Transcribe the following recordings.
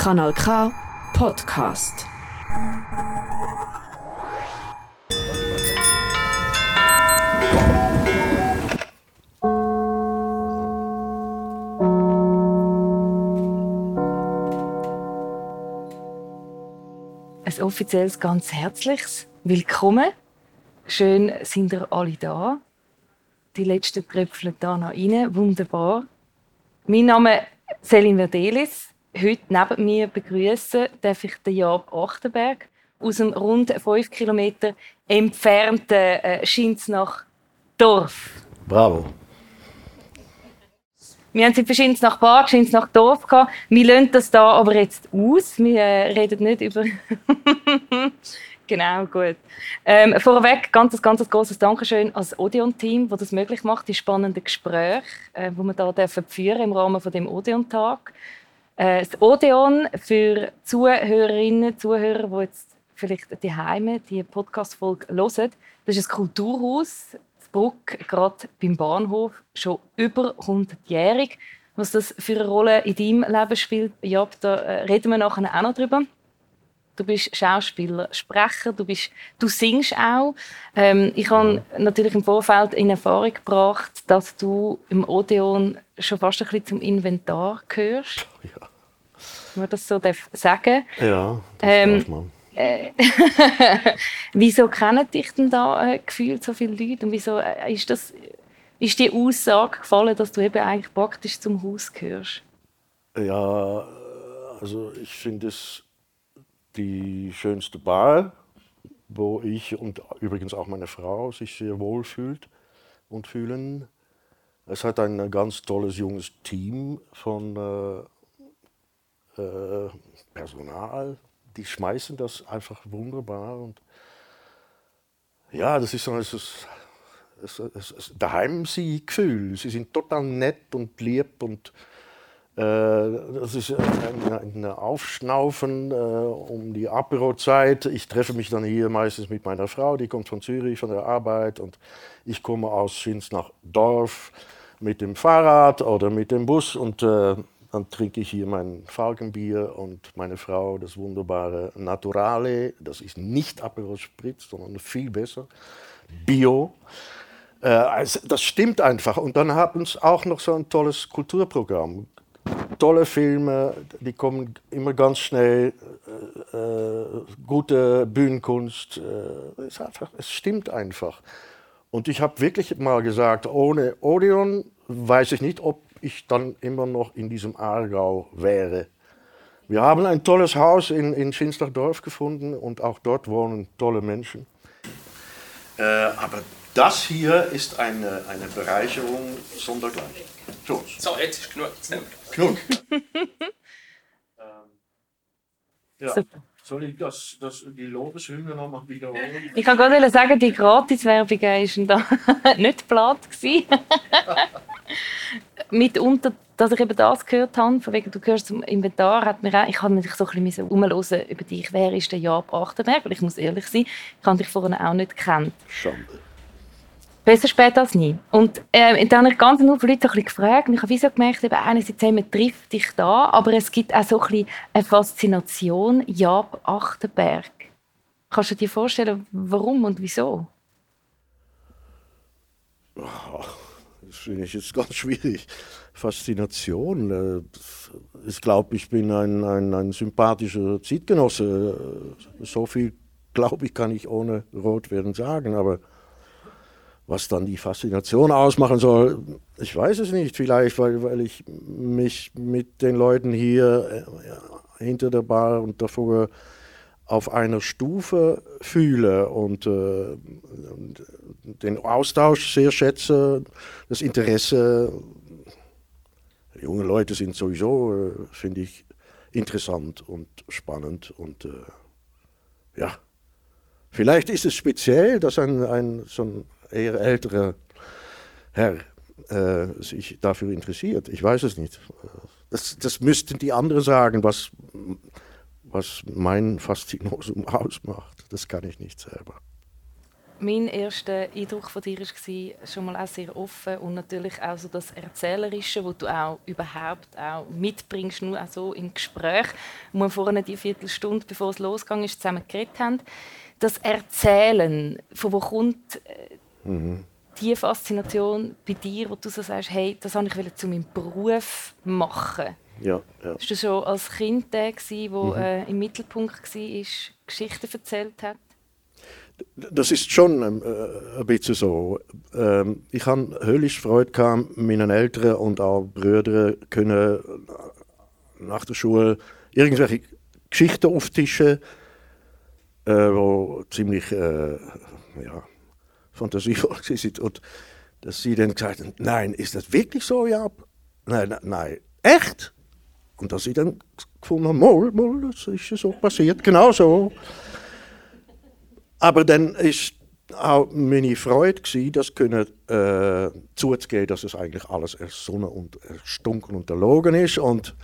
Kanal K Podcast. Ein offizielles ganz herzliches Willkommen. Schön sind ihr alle da. Die letzten tröpfeln da noch rein. Wunderbar. Mein Name ist Selin Verdelis. Heute neben mir begrüßen darf ich den Jab Achterberg aus dem rund 5 Kilometer entfernten äh, Schinznach Dorf. Bravo. Wir haben verschiedenes nach Park, verschiedenes nach Dorf gehabt. Wir lassen das da aber jetzt aus. Wir äh, reden nicht über. genau, gut. Ähm, vorweg ganz, ganz großes Dankeschön ans Odeon-Team, das das möglich macht, die spannenden Gespräche, äh, die wir da dürfen führen im Rahmen von dem Odeon-Tag. Äh, das Odeon für Zuhörerinnen, Zuhörer, die jetzt vielleicht die Heime die Podcast-Folge hören, das ist ein Kulturhaus Bruck, gerade beim Bahnhof, schon über 100-jährig. Was das für eine Rolle in deinem Leben spielt, ja, da äh, reden wir nachher auch noch drüber. Du bist Schauspieler, Sprecher, du, bist, du singst auch. Ähm, ich habe natürlich im Vorfeld in Erfahrung gebracht, dass du im Odeon schon fast ein bisschen zum Inventar gehörst. Ja. Wenn man das so darf sagen Ja, das Ähm, darf man. äh, wieso kennen dich denn da äh, gefühlt so viele Leute und wieso äh, ist das ist die Aussage gefallen, dass du eben eigentlich praktisch zum Haus gehörst? Ja, also ich finde es die schönste Bar, wo ich und übrigens auch meine Frau sich sehr wohl fühlt und fühlen. Es hat ein ganz tolles junges Team von äh, Personal. Die schmeißen das einfach wunderbar und ja, das ist so es, daheim sie Gefühl. Sie sind total nett und lieb und äh, das ist ein, ein Aufschnaufen äh, um die Apero-Zeit. Ich treffe mich dann hier meistens mit meiner Frau, die kommt von Zürich, von der Arbeit und ich komme aus Schins nach Dorf mit dem Fahrrad oder mit dem Bus und äh, dann trinke ich hier mein Falkenbier und meine Frau das wunderbare Naturale. Das ist nicht Aperol Spritz, sondern viel besser. Bio. Äh, also das stimmt einfach. Und dann haben sie auch noch so ein tolles Kulturprogramm. Tolle Filme, die kommen immer ganz schnell. Äh, äh, gute Bühnenkunst. Es, einfach, es stimmt einfach. Und ich habe wirklich mal gesagt, ohne Odeon weiß ich nicht, ob ich dann immer noch in diesem Aargau wäre. Wir haben ein tolles Haus in, in Schinsterdorf gefunden und auch dort wohnen tolle Menschen. Äh, aber das hier ist eine, eine Bereicherung sondergleichen. Uns. So, jetzt ist genug. Genug. ja. Super. Soll ich das, das, die Lobeshymne noch mal wiederholen? Ich kann gerade sagen, die Gratiswerbung war da nicht geplant. Mitunter, dass ich eben das gehört habe, von wegen, du gehörst zum Inventar, hat mir auch, ich habe mich so ein bisschen umhören über dich. Wer ist der Jab Achterberg? Weil ich muss ehrlich sein, ich habe dich vorher auch nicht gekannt. Schande. Besser spät als nie. Und äh, dann habe ich ganz viele Leute so ein bisschen gefragt und ich habe so gemerkt, eben einerseits man trifft dich da, aber es gibt auch so ein bisschen eine Faszination Jab Achterberg. Kannst du dir vorstellen, warum und wieso? Das finde ich jetzt ganz schwierig. Faszination. äh, Ich glaube, ich bin ein, ein, ein sympathischer Zeitgenosse. So viel, glaube ich, kann ich ohne rot werden sagen. Aber was dann die Faszination ausmachen soll, ich weiß es nicht. Vielleicht, weil, weil ich mich mit den Leuten hier äh, hinter der Bar und davor auf einer Stufe fühle und, äh, und den Austausch sehr schätze, das Interesse. Junge Leute sind sowieso, äh, finde ich, interessant und spannend und äh, ja. Vielleicht ist es speziell, dass ein, ein so ein eher älterer Herr äh, sich dafür interessiert. Ich weiß es nicht. Das, das müssten die anderen sagen, was, was mein Faszinosum ausmacht. Das kann ich nicht selber. Mein erster Eindruck von dir war schon mal auch sehr offen und natürlich auch so das Erzählerische, wo du auch überhaupt auch mitbringst, nur auch so im Gespräch, wo wir vorhin die Viertelstunde, bevor es losgegangen ist, zusammen geredet haben. Das Erzählen, von wo kommt äh, mhm. die Faszination bei dir, wo du so sagst, hey, das habe ich zu meinem Beruf machen. Ja, ja. Hast du schon als Kind der, der mhm. äh, im Mittelpunkt war, Geschichten erzählt hat? Das ist schon ähm, äh, ein bisschen so. Ähm, ich habe höllisch Freude gehabt, meinen Eltern und auch Brüdern können nach der Schule irgendwelche Geschichten auftischen, äh, wo ziemlich äh, ja, fantasievoll sind. Und dass sie dann gesagt haben, nein, ist das wirklich so, ja? Nein, nein, echt? Und dass sie dann gefunden haben, mal, mal, das ist so passiert, genau so. Aber dann ist auch meine Freude gewesen, das können äh, zuzugeben, dass es eigentlich alles ersonnen und erstunken und erlogen ist. Und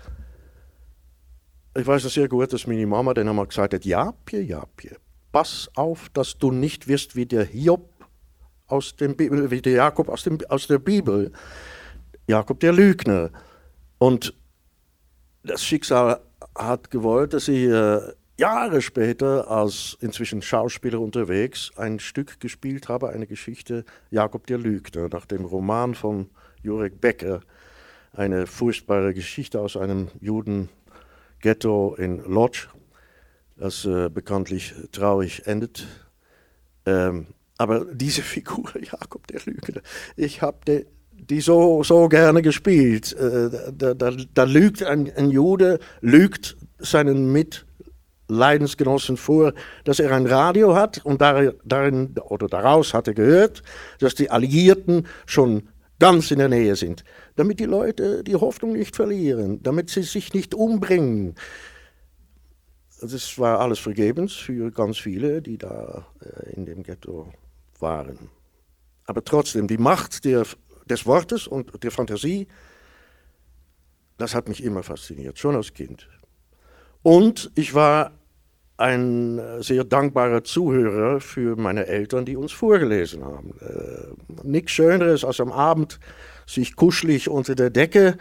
ich weiß es sehr gut, dass meine Mama dann einmal gesagt hat, Japje, Japje, pass auf, dass du nicht wirst wie der Hiob aus dem wie der Jakob aus, dem, aus der Bibel. Jakob der Lügner. Und das Schicksal hat gewollt, dass ich äh, Jahre später als inzwischen Schauspieler unterwegs ein Stück gespielt habe, eine Geschichte Jakob der Lügner, nach dem Roman von Jurek Becker. Eine furchtbare Geschichte aus einem Judenghetto in Lodz, das äh, bekanntlich traurig endet. Ähm, aber diese Figur, Jakob der Lügner, ich habe die, so, so gerne gespielt. Äh, da, da, da, lügt ein, ein Jude, lügt seinen Mit Leidensgenossen vor, dass er ein Radio hat und darin oder daraus hat er gehört, dass die Alliierten schon ganz in der Nähe sind, damit die Leute die Hoffnung nicht verlieren, damit sie sich nicht umbringen. Das war alles vergebens für ganz viele, die da äh, in dem Ghetto waren. Aber trotzdem, die Macht der, des Wortes und der Fantasie, das hat mich immer fasziniert, schon als Kind. Und ich war ein sehr dankbarer Zuhörer für meine Eltern, die uns vorgelesen haben. Äh, nichts Schöneres als am Abend sich kuschelig unter der Decke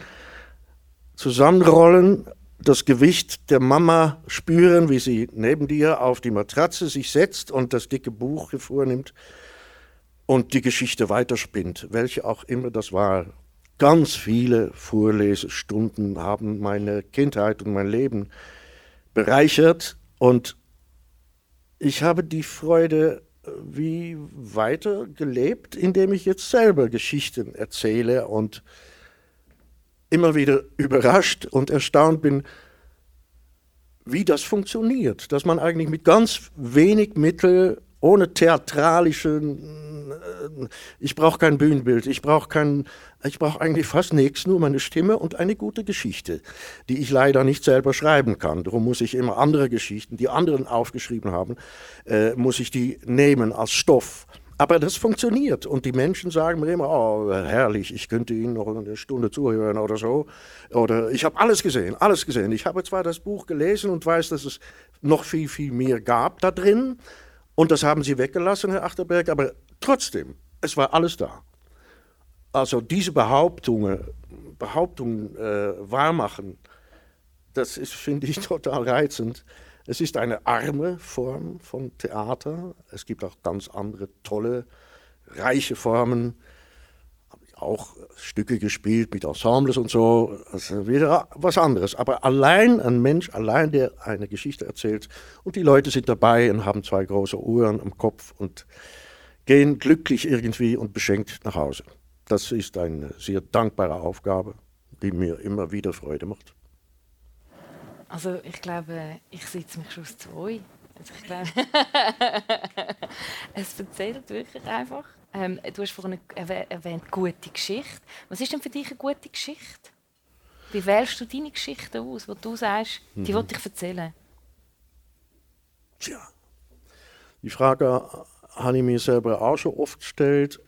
zusammenrollen, das Gewicht der Mama spüren, wie sie neben dir auf die Matratze sich setzt und das dicke Buch vornimmt und die Geschichte weiterspinnt, welche auch immer das war. Ganz viele Vorlesestunden haben meine Kindheit und mein Leben bereichert und ich habe die Freude äh, wie weiter gelebt, indem ich jetzt selber Geschichten erzähle und immer wieder überrascht und erstaunt bin, wie das funktioniert, dass man eigentlich mit ganz wenig Mitteln ohne theatralischen, äh, ich brauche kein Bühnenbild, ich brauche kein, ich brauche eigentlich fast nichts, nur meine Stimme und eine gute Geschichte, die ich leider nicht selber schreiben kann. Darum muss ich immer andere Geschichten, die anderen aufgeschrieben haben, äh, muss ich die nehmen als Stoff. Aber das funktioniert und die Menschen sagen mir immer, oh herrlich, ich könnte Ihnen noch eine Stunde zuhören oder so. Oder ich habe alles gesehen, alles gesehen. Ich habe zwar das Buch gelesen und weiß, dass es noch viel, viel mehr gab da drin, und das haben Sie weggelassen, Herr Achterberg, aber trotzdem, es war alles da. Also diese Behauptungen, Behauptungen äh, wahrmachen, das ist, finde ich, total reizend. Es ist eine arme Form von Theater. Es gibt auch ganz andere tolle, reiche Formen auch Stücke gespielt mit Ensembles und so. Also wieder was anderes. Aber allein ein Mensch, allein der eine Geschichte erzählt und die Leute sind dabei und haben zwei große Uhren am Kopf und gehen glücklich irgendwie und beschenkt nach Hause. Das ist eine sehr dankbare Aufgabe, die mir immer wieder Freude macht. Also ich glaube, ich sitze mich schon aus zwei. Also ich glaube, es erzählt wirklich einfach. Ähm, du hast vorhin erwähnt, gute Geschichte. Was ist denn für dich eine gute Geschichte? Wie wählst du deine Geschichte aus, wo du sagst, die mhm. wollte ich erzählen? Tja, die Frage habe ich mir selber auch schon oft gestellt.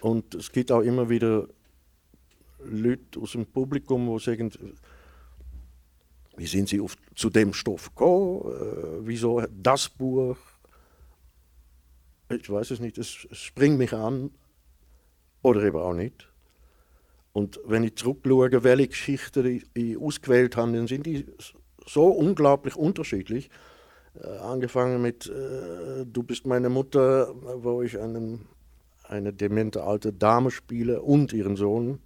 Und es gibt auch immer wieder Leute aus dem Publikum, die sagen, wie sind Sie auf, zu dem Stoff gekommen? Äh, wieso das Buch? Ich weiß es nicht, es, springt mich an oder eben auch nicht. Und wenn ich zurückschaue, welche Geschichten ich ausgewählt habe, dann sind die so unglaublich unterschiedlich. Äh, angefangen mit äh, Du bist meine Mutter, wo ich einen, eine demente alte Dame spiele und ihren Sohn.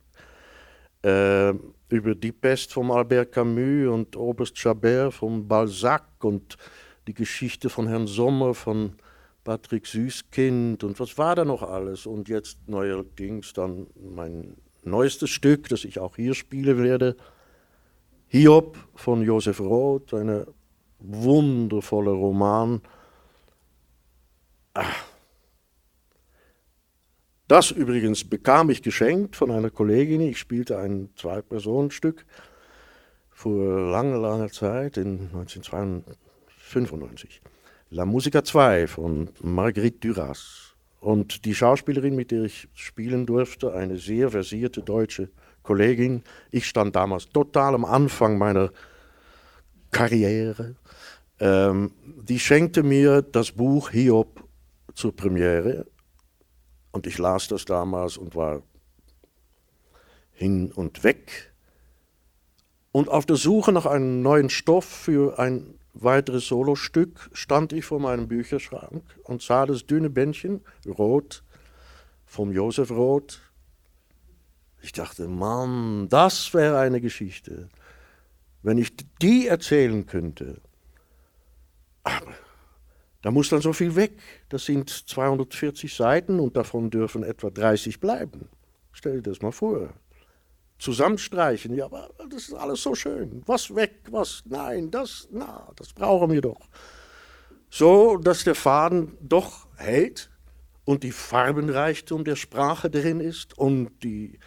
Äh, über Die Pest von Albert Camus und Oberst Chabert von Balzac und die Geschichte von Herrn Sommer von Patrick Süßkind und was war da noch alles. Und jetzt neuerdings dann mein neuestes Stück, das ich auch hier spielen werde, Hiob von Josef Roth, ein wundervoller Roman. Ah. Das übrigens bekam ich geschenkt von einer Kollegin. Ich spielte ein Zwei-Personen-Stück vor langer, langer Zeit, in 1995. La Musica 2 von Marguerite Duras. Und die Schauspielerin, mit der ich spielen durfte, eine sehr versierte deutsche Kollegin. Ich stand damals total am Anfang meiner Karriere. Ähm, die schenkte mir das Buch Hiob zur Premiere. Und ich las das damals und war hin und weg. Und auf der Suche nach einem neuen Stoff für ein weiteres Solostück stand ich vor meinem Bücherschrank und sah das dünne Bändchen, rot, vom Josef Roth. Ich dachte, Mann, das wäre eine Geschichte, wenn ich die erzählen könnte. Aber da muss dann so viel weg. Das sind 240 Seiten und davon dürfen etwa 30 bleiben. Stell dir das mal vor zusammenstreichen. Ja, aber das ist alles so schön. Was weg, was nein, das, na, das brauchen wir doch. So, dass der Faden doch hält und die Farbenreichtum der Sprache drin ist und die,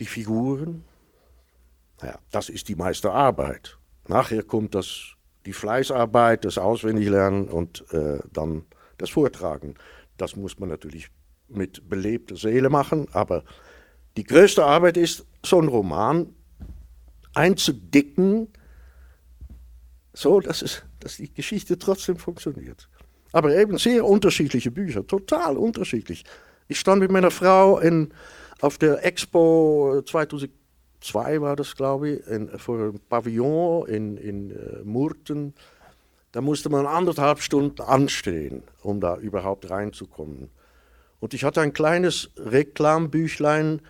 die Figuren. Naja, das ist die meiste Arbeit. Nachher kommt das, die Fleißarbeit, das Auswendiglernen und äh, dann das Vortragen. Das muss man natürlich mit belebter Seele machen, aber die größte Arbeit ist, so einen Roman einzudicken, so dass, es, dass die Geschichte trotzdem funktioniert. Aber eben sehr unterschiedliche Bücher, total unterschiedlich. Ich stand mit meiner Frau in, auf der Expo 2002 war das, glaube ich, in, vor einem Pavillon in, in uh, Murten. Da musste man anderthalb Stunden anstehen, um da überhaupt reinzukommen. Und ich hatte ein kleines Reklambüchlein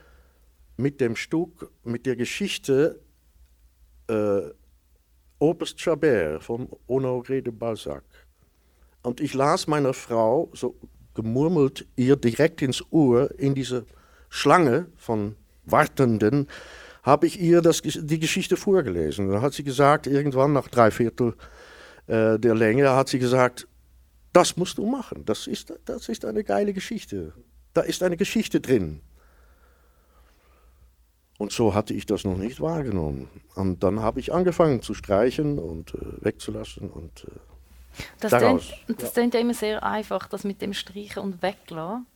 mit dem Stück, mit der Geschichte äh, Oberst Chabert von Honoré de Balzac. Und ich las meiner Frau, so gemurmelt, ihr direkt ins Ohr, in diese Schlange von Wartenden, habe ich ihr das, die Geschichte vorgelesen. Dann hat sie gesagt, irgendwann nach drei Viertel äh, der Länge, hat sie gesagt, das musst du machen, das ist, das ist eine geile Geschichte. Da ist eine Geschichte drin. Und so hatte ich das noch nicht wahrgenommen. Und dann habe ich angefangen zu streichen und äh, wegzulassen und äh, das daraus. Klingt, das klingt ja immer sehr einfach, das mit dem Streichen und Weglassen.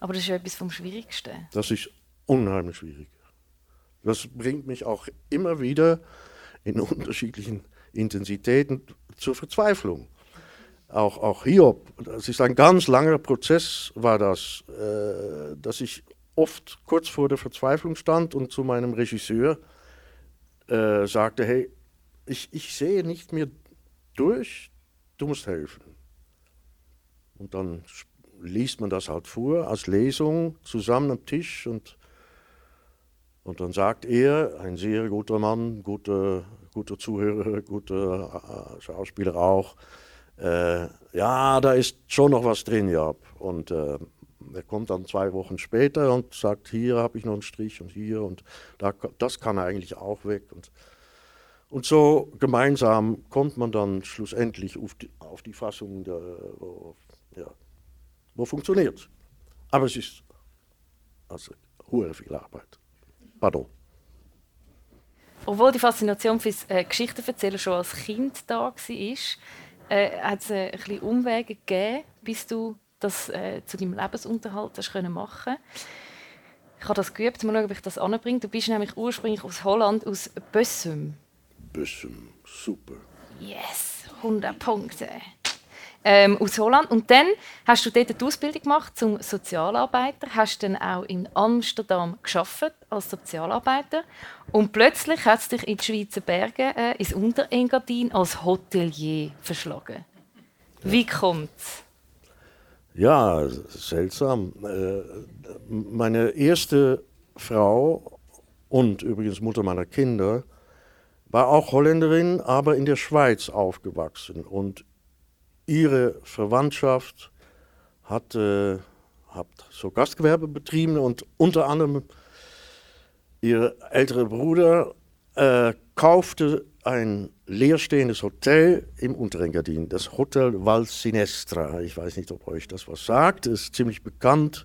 Aber das ist ja etwas vom Schwierigsten. Das ist unheimlich schwierig. Das bringt mich auch immer wieder in unterschiedlichen Intensitäten zur Verzweiflung. Auch, auch Hiob, das ist ein ganz langer Prozess, war das, äh, dass ich oft kurz vor der Verzweiflung stand und zu meinem Regisseur äh, sagte, hey, ich, ich sehe nicht mehr durch, du musst helfen. Und dann liest man das halt vor als Lesung zusammen am Tisch und, und dann sagt er, ein sehr guter Mann, guter, guter Zuhörer, guter äh, Schauspieler auch, äh, ja, da ist schon noch was drin, ja. Und äh, er kommt dann zwei Wochen später und sagt, hier habe ich noch einen Strich und hier und da, das kann er eigentlich auch weg. Und, und so gemeinsam kommt man dann schlussendlich auf die, auf die Fassung, der, wo, ja, wo funktioniert. Aber es ist also hohe viel Arbeit. Pardon. Obwohl die Faszination fürs äh, Geschichtenverzählen schon als Kind da war, äh, hat es äh, ein bisschen Umwege gegeben, bis du das äh, zu deinem Lebensunterhalt hast können machen Ich habe das geübt, mal schauen, ob ich das anbringe. Du bist nämlich ursprünglich aus Holland, aus Bussum. Bussum, super. Yes, 100 Punkte. ähm, aus Holland. Und dann hast du dort die Ausbildung gemacht zum Sozialarbeiter, hast dann auch in Amsterdam geschafft als Sozialarbeiter und plötzlich hat es dich in die Schweizer Berge, äh, ins Unterengadin als Hotelier verschlagen. Wie kommt's? Ja, seltsam. Äh, meine erste Frau und übrigens Mutter meiner Kinder war auch Holländerin, aber in der Schweiz aufgewachsen. Und ihre Verwandtschaft hat, hat so Gastgewerbe betrieben und unter anderem ihr älterer Bruder äh, kaufte ein leerstehendes Hotel im Unterengadin, das Hotel Val Sinestra. Ich weiß nicht, ob euch das was sagt, ist ziemlich bekannt.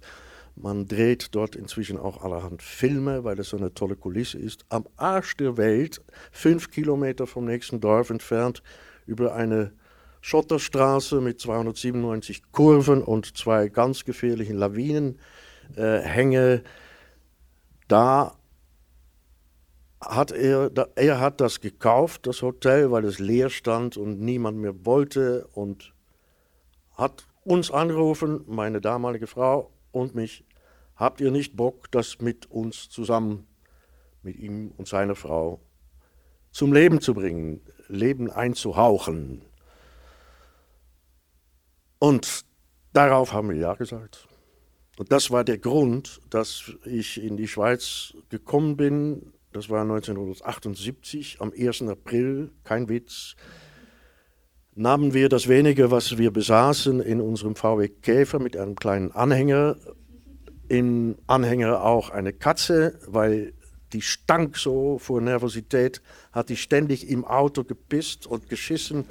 Man dreht dort inzwischen auch allerhand Filme, weil es so eine tolle Kulisse ist. Am Arsch der Welt, fünf Kilometer vom nächsten Dorf entfernt, über eine Schotterstraße mit 297 Kurven und zwei ganz gefährlichen Lawinenhänge. Äh, da hat er, er hat das gekauft, das Hotel, weil es leer stand und niemand mehr wollte und hat uns angerufen, meine damalige Frau und mich, habt ihr nicht Bock, das mit uns zusammen, mit ihm und seiner Frau zum Leben zu bringen, Leben einzuhauchen. Und darauf haben wir Ja gesagt. Und das war der Grund, dass ich in die Schweiz gekommen bin, das war 1978, am 1. April, kein Witz, nahmen wir das wenige, was wir besaßen, in unserem VW Käfer mit einem kleinen Anhänger. Im Anhänger auch eine Katze, weil die stank so vor Nervosität, hat die ständig im Auto gepisst und geschissen.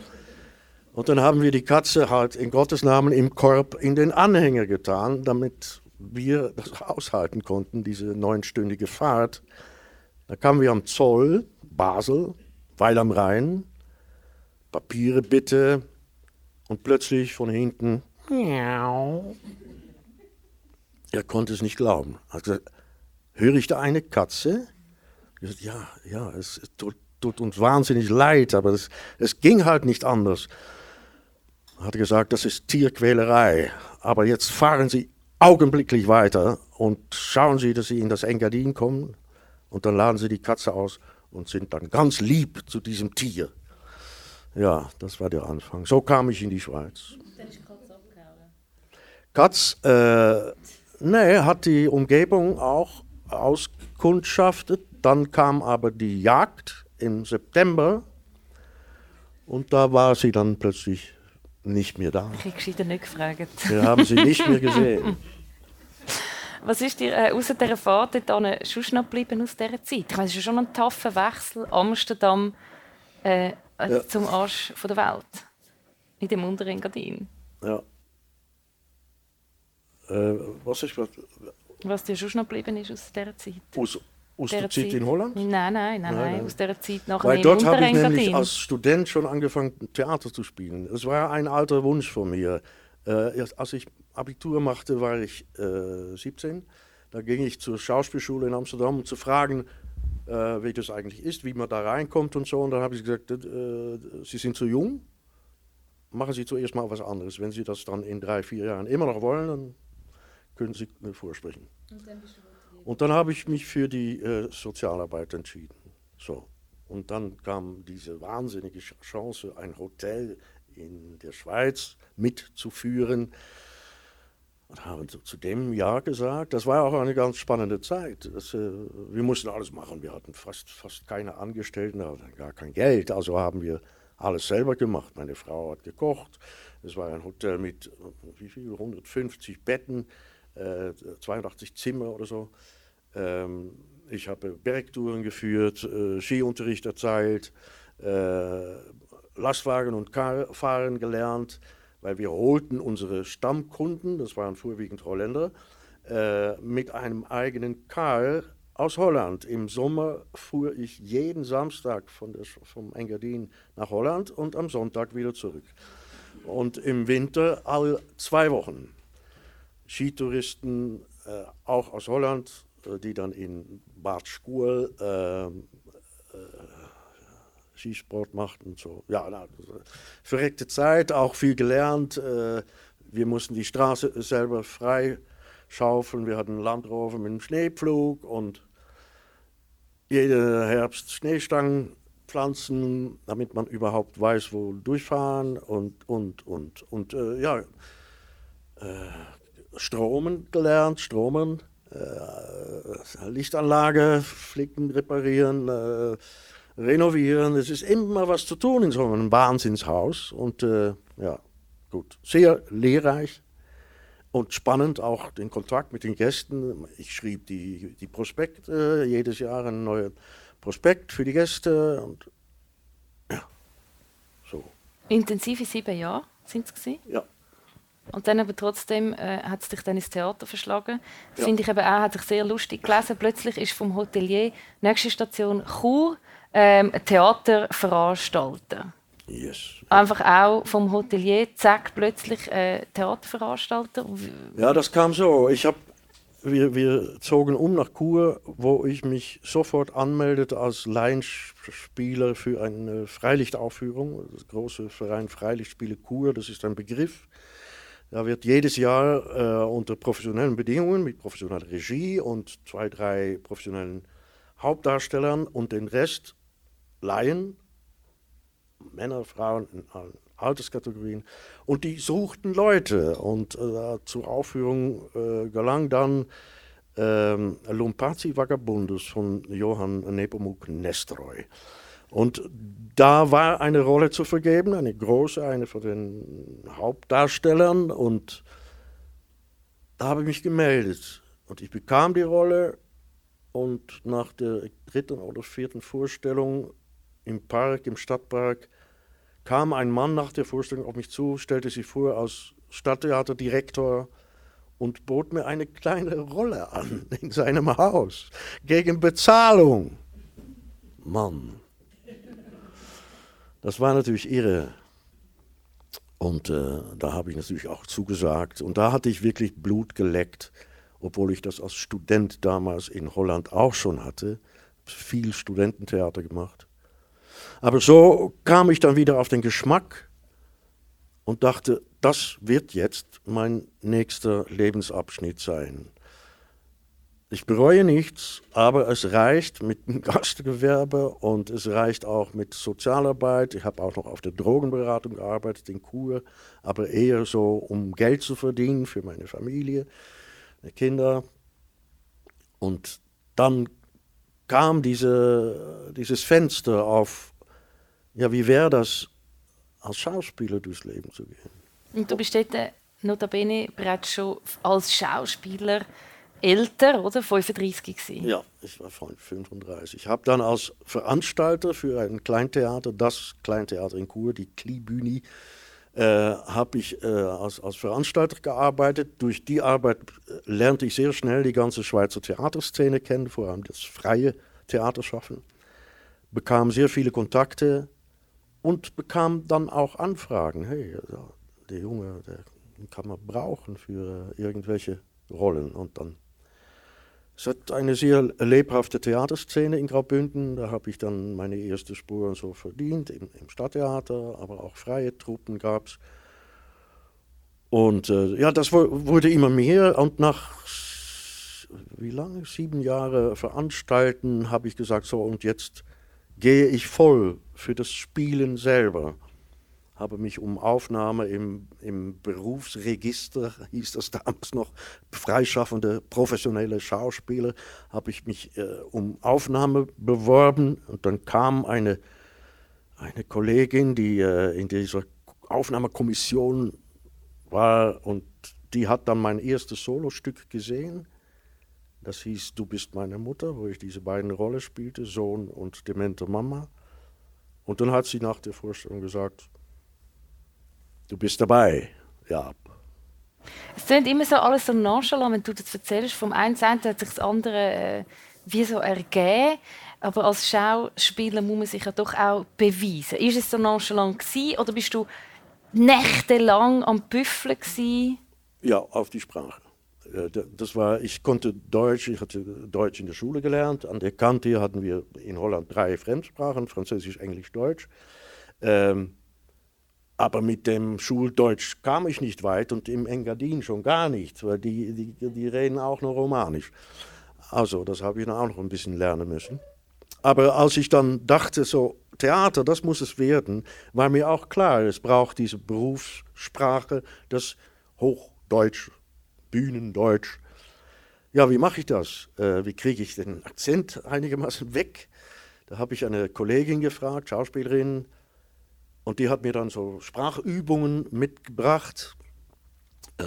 Und dann haben wir die Katze halt in Gottes Namen im Korb in den Anhänger getan, damit wir das aushalten konnten, diese neunstündige Fahrt. Da kamen wir am Zoll, Basel, Weil am Rhein, Papiere bitte und plötzlich von hinten, miau. Er konnte es nicht glauben. Er hat gesagt, höre ich da eine Katze? Ich gesagt, ja, ja, es tut, tut, uns wahnsinnig leid, aber es, es ging halt nicht anders. Er hat gesagt, das ist Tierquälerei, aber jetzt fahren Sie augenblicklich weiter und schauen Sie, dass Sie in das Engadin kommen und dann laden sie die Katze aus und sind dann ganz lieb zu diesem Tier. Ja, das war der Anfang. So kam ich in die Schweiz. Katz äh, nee, hat die Umgebung auch auskundschaftet. Dann kam aber die Jagd im September und da war sie dann plötzlich nicht mehr da. Ich habe nicht gefragt. Wir haben sie nicht mehr gesehen. Was ist dir äh, außer dieser Fahrt dort schon noch geblieben aus dieser Zeit? Ich meine, es ist schon ein taffer Wechsel, Amsterdam äh, ja. zum Arsch von der Welt, in dem unteren Gardin. Ja. Äh, was ist was? Was dir schon noch geblieben ist aus dieser Zeit? Aus, aus der, der Zeit, Zeit, in Holland? Nein, nein, nein, nein, nein. aus dieser Zeit nach Weil dort habe ich nämlich als Student schon angefangen, Theater zu spielen. Es war ein alter Wunsch von mir. Äh, als ich Abitur machte, war ich äh, 17. Da ging ich zur Schauspielschule in Amsterdam, um zu fragen, äh, wie das eigentlich ist, wie man da reinkommt und so. Und dann habe ich gesagt, äh, Sie sind zu jung, machen Sie zuerst mal was anderes. Wenn Sie das dann in drei, vier Jahren immer noch wollen, dann können Sie mir vorsprechen. Und dann, und dann habe ich mich für die äh, Sozialarbeit entschieden. So. Und dann kam diese wahnsinnige Chance, ein Hotel in der Schweiz mitzuführen. Und haben zu dem Ja gesagt. Das war auch eine ganz spannende Zeit. Das, äh, wir mussten alles machen. Wir hatten fast, fast keine Angestellten, gar kein Geld. Also haben wir alles selber gemacht. Meine Frau hat gekocht. Es war ein Hotel mit wie viel? 150 Betten, äh, 82 Zimmer oder so. Ähm, ich habe Bergtouren geführt, äh, Skiunterricht erteilt, äh, Lastwagen und Car fahren gelernt weil wir holten unsere Stammkunden, das waren vorwiegend Holländer, äh, mit einem eigenen Car aus Holland. Im Sommer fuhr ich jeden Samstag von der, vom Engadin nach Holland und am Sonntag wieder zurück. Und im Winter alle zwei Wochen. Skitouristen, äh, auch aus Holland, äh, die dann in Bad Schuhl äh, äh, Skisport macht und so. Ja, na, verreckte Zeit, auch viel gelernt. Äh, wir mussten die Straße selber frei schaufeln. Wir hatten einen Landrover mit einem Schneepflug und jeden Herbst Schneestangen pflanzen, damit man überhaupt weiß, wo durchfahren und, und, und. Und äh, ja, äh, Stromen gelernt, Stromen, äh, Lichtanlage flicken, reparieren, äh, renovieren. Es ist immer was zu tun in so einem Wahnsinnshaus. Und äh, ja, gut, sehr lehrreich und spannend auch den Kontakt mit den Gästen. Ich schrieb die, die Prospekte, jedes Jahr ein neuer Prospekt für die Gäste. Und ja, so. Intensive sieben Jahre sind es Ja. Und dann aber trotzdem äh, hat es dich dann ins Theater verschlagen. Ja. Finde ich eben auch, hat sich sehr lustig gelesen. Plötzlich ist vom Hotelier nächste Station Chur ähm, Theater veranstalten. Yes. Einfach auch vom Hotelier, zack, plötzlich äh, Theaterveranstalter. Ja, das kam so. Ich hab, wir, wir zogen um nach Chur, wo ich mich sofort anmeldete als Laienspieler für eine Freilichtaufführung. Das große Verein Freilichtspiele Chur, das ist ein Begriff. Da wird jedes Jahr äh, unter professionellen Bedingungen, mit professioneller Regie und zwei, drei professionellen Hauptdarstellern und den Rest Laien, Männer, Frauen in allen Alterskategorien. Und die suchten Leute. Und äh, zur Aufführung äh, gelang dann ähm, Lumpazi Vagabundus von Johann Nepomuk Nestroy. Und da war eine Rolle zu vergeben, eine große, eine von den Hauptdarstellern. Und da habe ich mich gemeldet. Und ich bekam die Rolle. Und nach der dritten oder vierten Vorstellung im Park, im Stadtpark, kam ein Mann nach der Vorstellung auf mich zu, stellte sich vor als Stadttheaterdirektor und bot mir eine kleine Rolle an in seinem Haus gegen Bezahlung. Mann. Das war natürlich irre. Und äh, da habe ich natürlich auch zugesagt. Und da hatte ich wirklich Blut geleckt, obwohl ich das als Student damals in Holland auch schon hatte. Viel Studententheater gemacht. Aber so kam ich dann wieder auf den Geschmack und dachte, das wird jetzt mein nächster Lebensabschnitt sein. Ich bereue nichts, aber es reicht mit dem Gastgewerbe und es reicht auch mit Sozialarbeit. Ich habe auch noch auf der Drogenberatung gearbeitet in Kur, aber eher so, um Geld zu verdienen für meine Familie, meine Kinder. Und dann kam diese, dieses Fenster auf, ja, wie wäre das, als Schauspieler durchs Leben zu gehen? Und du bist dort notabene bereits schon als Schauspieler älter, oder? 35 gewesen. Ja, ich war 35. Ich habe dann als Veranstalter für ein Kleintheater, das Kleintheater in Chur, die Klibüni, äh, habe ich äh, als, als Veranstalter gearbeitet. Durch die Arbeit äh, lernte ich sehr schnell die ganze Schweizer Theaterszene kennen, vor allem das freie Theaterschaffen. Bekam sehr viele Kontakte und bekam dann auch Anfragen. Hey, also, der Junge, der kann man brauchen für irgendwelche Rollen. Und dann es hat eine sehr lebhafte Theaterszene in Graubünden. Da habe ich dann meine erste Spuren so verdient, im, im Stadttheater, aber auch freie Truppen gab es. Und äh, ja, das wurde immer mehr. Und nach wie lange? Sieben Jahre Veranstalten habe ich gesagt, so und jetzt gehe ich voll für das Spielen selber habe mich um Aufnahme im, im Berufsregister, hieß das damals noch, freischaffende professionelle Schauspieler, habe ich mich äh, um Aufnahme beworben und dann kam eine, eine Kollegin, die äh, in dieser Aufnahmekommission war und die hat dann mein erstes Solostück gesehen. Das hieß Du bist meine Mutter, wo ich diese beiden Rollen spielte, Sohn und demente Mama. Und dann hat sie nach der Vorstellung gesagt, du bist dabei. Ja. Es klingt immer so alles so nonchalant, wenn du das erzählst. Vom einen Seite hat sich das andere äh, wie so ergeben. Aber als Schauspieler muss man sich ja doch auch beweisen. Ist es so nonchalant gewesen, oder bist du nächtelang am Büffeln gewesen? Ja, auf die Sprache. Äh, das war, ich konnte Deutsch, ich hatte Deutsch in der Schule gelernt. An der Kante hatten wir in Holland drei Fremdsprachen, Französisch, Englisch, Deutsch. Ähm, aber mit dem Schuldeutsch kam ich nicht weit und im Engadin schon gar nicht, weil die, die, die reden auch noch Romanisch. Also, das habe ich dann auch noch ein bisschen lernen müssen. Aber als ich dann dachte, so Theater, das muss es werden, war mir auch klar, es braucht diese Berufssprache, das Hochdeutsch, Bühnendeutsch. Ja, wie mache ich das? Äh, wie kriege ich den Akzent einigermaßen weg? Da habe ich eine Kollegin gefragt, Schauspielerin, und die hat mir dann so Sprachübungen mitgebracht. Äh,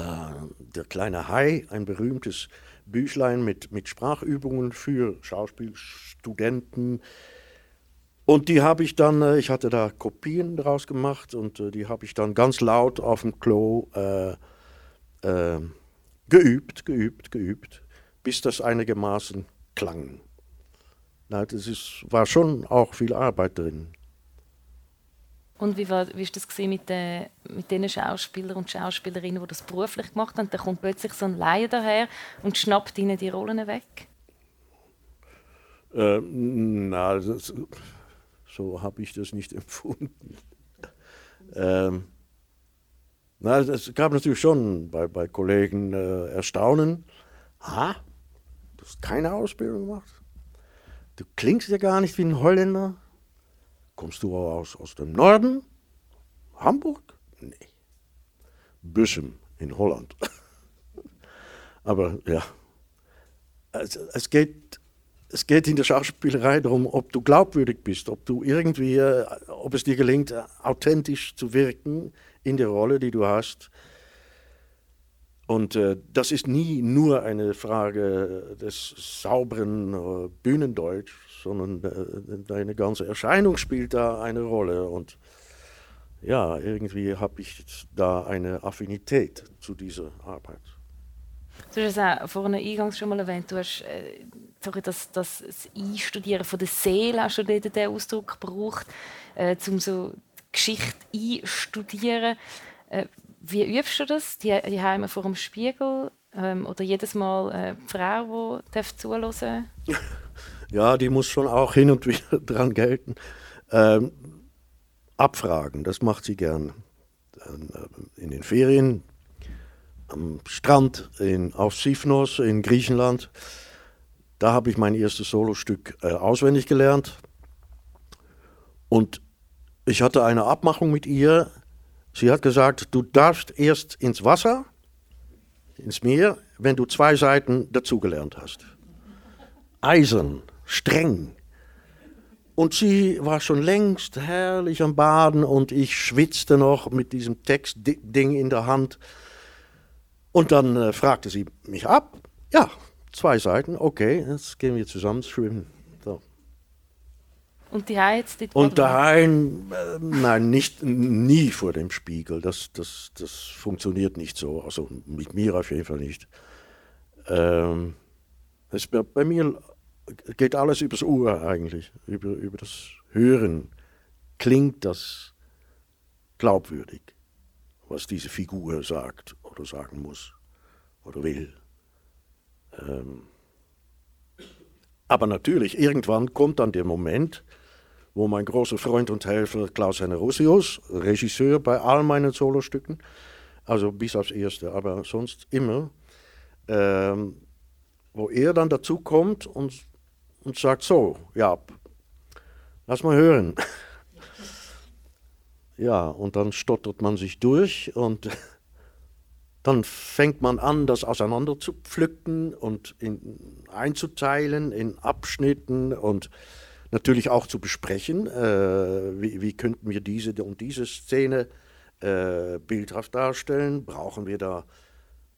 der kleine Hai, ein berühmtes Büchlein mit, mit Sprachübungen für Schauspielstudenten. Und die habe ich dann, äh, ich hatte da Kopien draus gemacht und äh, die habe ich dann ganz laut auf dem Klo äh, äh, geübt, geübt, geübt, bis das einigermaßen klang. Na, das ist, war schon auch viel Arbeit drin. Und wie war wie ist das mit, den, mit den Schauspielern und Schauspielerinnen, die das beruflich gemacht haben? Da kommt plötzlich so ein Laie daher und schnappt ihnen die Rollen weg? Äh, na, das, so habe ich das nicht empfunden. ähm, na, es gab natürlich schon bei, bei Kollegen äh, Erstaunen. Ha, du hast keine Ausbildung gemacht? Du klingst ja gar nicht wie ein Holländer. Kommst du aus, aus dem Norden? Hamburg? Nee. Bussum in Holland. Aber ja, es, es, geht, es geht in der Schauspielerei darum, ob du glaubwürdig bist, ob du irgendwie, äh, ob es dir gelingt, authentisch zu wirken in der Rolle, die du hast. Und äh, das ist nie nur eine Frage des sauberen äh, Bühnendeutsch, sondern äh, deine ganze Erscheinung spielt da eine Rolle. Und ja, irgendwie habe ich da eine Affinität zu dieser Arbeit. Du hast es vorhin eingangs schon mal erwähnt, du hast äh, das, das Einstudieren von der Seele, hast du den Ausdruck gebraucht, äh, um so Geschichte einstudieren. Äh, wie übst du das? Die, die Heime vor dem Spiegel ähm, oder jedes Mal äh, die Frau, die zuhören Ja, die muss schon auch hin und wieder dran gelten. Ähm, abfragen, das macht sie gern. Äh, in den Ferien, am Strand in, auf Sifnos in Griechenland. Da habe ich mein erstes Solostück äh, auswendig gelernt. Und ich hatte eine Abmachung mit ihr, Sie hat gesagt, du darfst erst ins Wasser, ins Meer, wenn du zwei Seiten dazugelernt hast. Eisern, streng. Und sie war schon längst herrlich am Baden und ich schwitzte noch mit diesem Textding in der Hand. Und dann äh, fragte sie mich ab. Ja, zwei Seiten, okay, jetzt gehen wir zusammen schwimmen. Und die jetzt Und daheim, äh, nein, nicht, nie vor dem Spiegel. Das, das, das funktioniert nicht so. Also mit mir auf jeden Fall nicht. Ähm, es, bei mir geht alles übers Ohr eigentlich, über, über das Hören. Klingt das glaubwürdig, was diese Figur sagt oder sagen muss oder will. Ähm, aber natürlich, irgendwann kommt dann der Moment, wo mein großer Freund und Helfer Klaus Henerosius, Regisseur bei all meinen Solostücken, also bis aufs erste, aber sonst immer, ähm, wo er dann dazu kommt und, und sagt so, ja, lass mal hören. ja, und dann stottert man sich durch und dann fängt man an, das auseinander zu pflücken und in, einzuteilen in Abschnitten und natürlich auch zu besprechen, äh, wie, wie, könnten wir diese und diese Szene äh, bildhaft darstellen? Brauchen wir da